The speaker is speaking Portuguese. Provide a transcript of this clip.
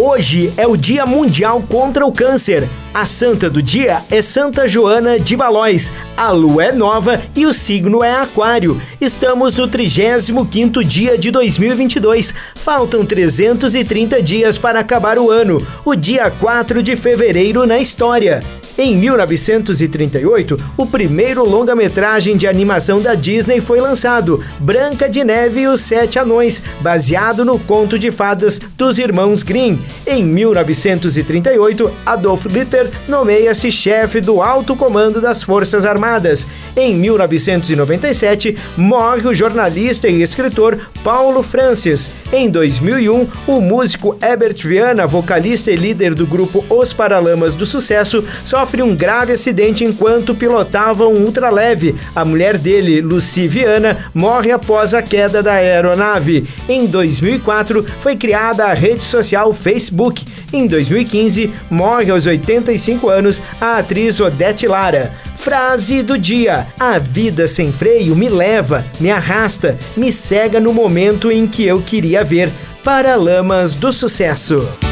Hoje é o Dia Mundial contra o Câncer. A santa do dia é Santa Joana de Valóis. A lua é nova e o signo é Aquário. Estamos no 35º dia de 2022. Faltam 330 dias para acabar o ano. O dia 4 de fevereiro na história. Em 1938, o primeiro longa-metragem de animação da Disney foi lançado, Branca de Neve e os Sete Anões, baseado no conto de fadas dos irmãos Grimm. Em 1938, Adolf Hitler nomeia-se chefe do alto comando das Forças Armadas. Em 1997, morre o jornalista e escritor Paulo Francis. Em 2001, o músico Herbert Viana, vocalista e líder do grupo Os Paralamas do Sucesso, sofre um grave acidente enquanto pilotava um ultraleve. A mulher dele, Lucy Viana, morre após a queda da aeronave. Em 2004, foi criada a rede social Facebook. Em 2015, morre aos 85 anos a atriz Odete Lara. Frase do dia: A vida sem freio me leva, me arrasta, me cega no momento em que eu queria ver. Para Lamas do Sucesso.